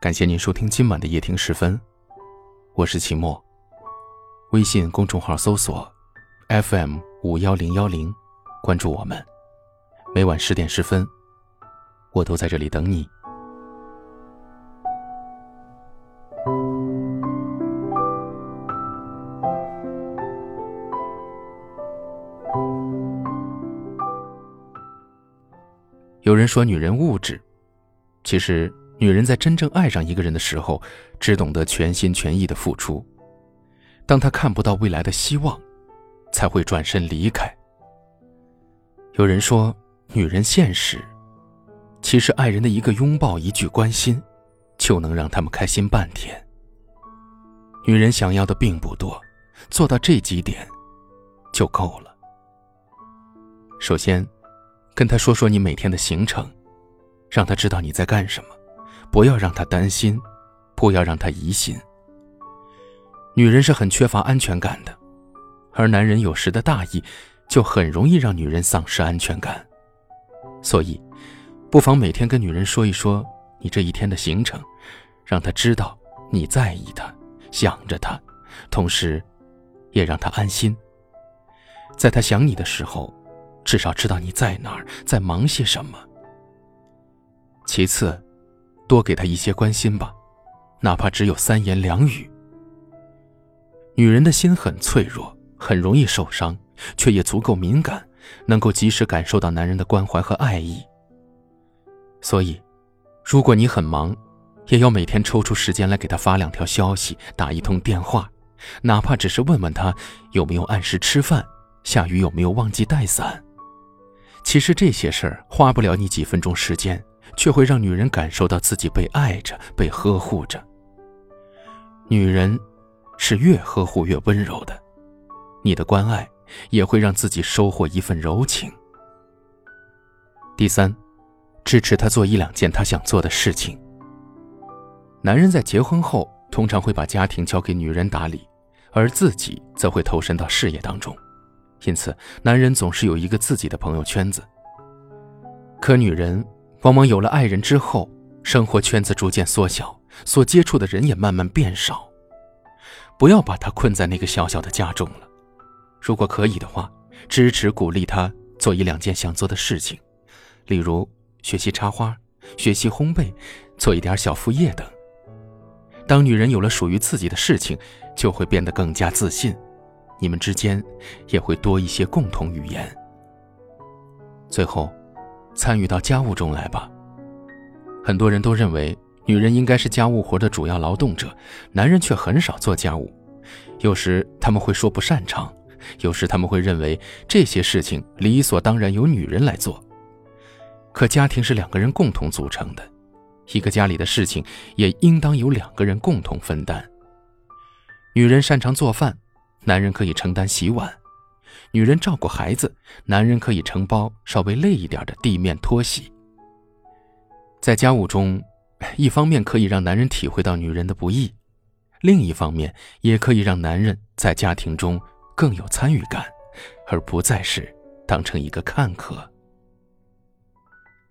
感谢您收听今晚的夜听时分，我是秦墨。微信公众号搜索 FM 五幺零幺零，关注我们。每晚十点十分，我都在这里等你。有人说女人物质，其实。女人在真正爱上一个人的时候，只懂得全心全意的付出。当她看不到未来的希望，才会转身离开。有人说，女人现实，其实爱人的一个拥抱、一句关心，就能让他们开心半天。女人想要的并不多，做到这几点，就够了。首先，跟他说说你每天的行程，让他知道你在干什么。不要让他担心，不要让他疑心。女人是很缺乏安全感的，而男人有时的大意，就很容易让女人丧失安全感。所以，不妨每天跟女人说一说你这一天的行程，让她知道你在意她，想着她，同时，也让她安心。在她想你的时候，至少知道你在哪儿，在忙些什么。其次。多给她一些关心吧，哪怕只有三言两语。女人的心很脆弱，很容易受伤，却也足够敏感，能够及时感受到男人的关怀和爱意。所以，如果你很忙，也要每天抽出时间来给他发两条消息，打一通电话，哪怕只是问问他有没有按时吃饭，下雨有没有忘记带伞。其实这些事儿花不了你几分钟时间。却会让女人感受到自己被爱着、被呵护着。女人是越呵护越温柔的，你的关爱也会让自己收获一份柔情。第三，支持他做一两件他想做的事情。男人在结婚后通常会把家庭交给女人打理，而自己则会投身到事业当中，因此男人总是有一个自己的朋友圈子。可女人。往往有了爱人之后，生活圈子逐渐缩小，所接触的人也慢慢变少。不要把他困在那个小小的家中了。如果可以的话，支持鼓励他做一两件想做的事情，例如学习插花、学习烘焙、做一点小副业等。当女人有了属于自己的事情，就会变得更加自信，你们之间也会多一些共同语言。最后。参与到家务中来吧。很多人都认为女人应该是家务活的主要劳动者，男人却很少做家务。有时他们会说不擅长，有时他们会认为这些事情理所当然由女人来做。可家庭是两个人共同组成的，一个家里的事情也应当由两个人共同分担。女人擅长做饭，男人可以承担洗碗。女人照顾孩子，男人可以承包稍微累一点的地面拖洗。在家务中，一方面可以让男人体会到女人的不易，另一方面也可以让男人在家庭中更有参与感，而不再是当成一个看客。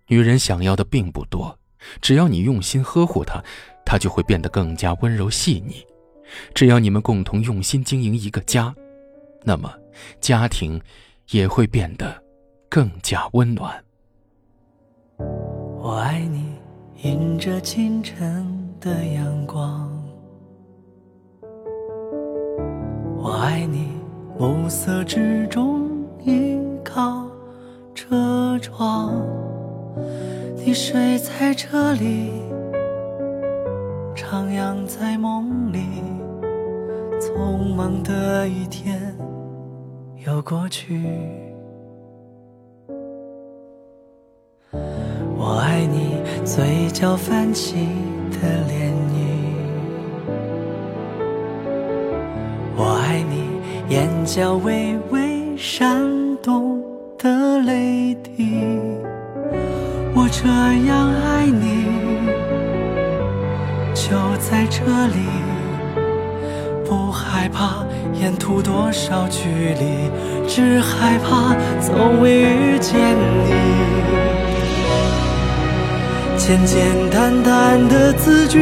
女人想要的并不多，只要你用心呵护她，她就会变得更加温柔细腻。只要你们共同用心经营一个家。那么，家庭也会变得更加温暖。我爱你，迎着清晨的阳光；我爱你，暮色之中依靠车窗。你睡在这里，徜徉在梦里，匆忙的一天。又过去，我爱你嘴角泛起的涟漪，我爱你眼角微微闪动的泪滴，我这样爱你，就在这里，不害怕。沿途多少距离，只害怕从未遇见你。简简单单的字句，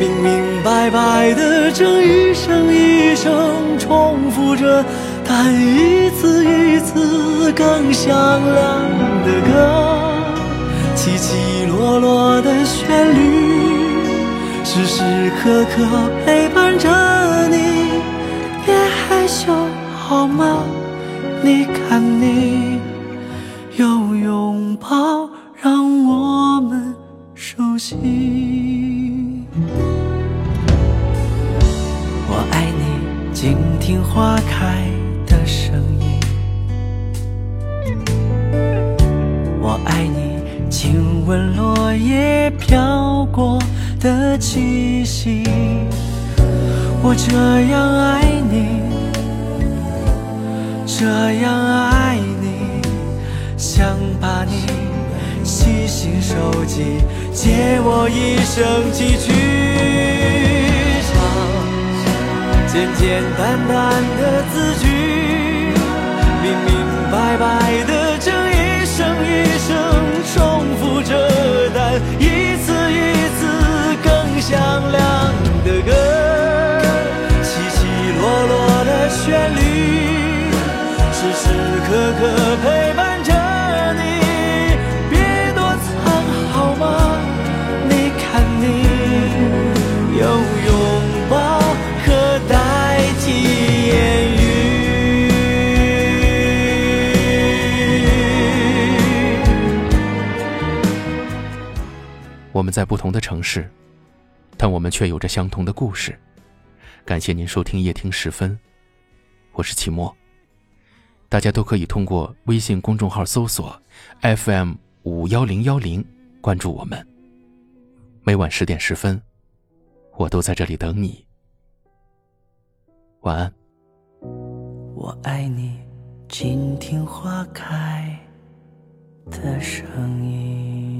明明白白的，正一声一声重复着，但一次一次更响亮的歌，起起落落的旋律。时时刻刻陪伴着你，别害羞好吗？你看你有拥抱，让我们熟悉。我爱你，静听花开的声音。我爱你，亲吻落叶飘过。的气息，我这样爱你，这样爱你，想把你细心收集，借我一生寄去。唱简简单单的字句，明明白白的，真响亮的歌，起起落落的旋律，时时刻刻陪伴着你。别躲藏好吗？你看你有拥抱可代替言语。我们在不同的城市。但我们却有着相同的故事。感谢您收听夜听十分，我是齐墨。大家都可以通过微信公众号搜索 FM 五幺零幺零关注我们。每晚十点十分，我都在这里等你。晚安。我爱你，倾听花开的声音。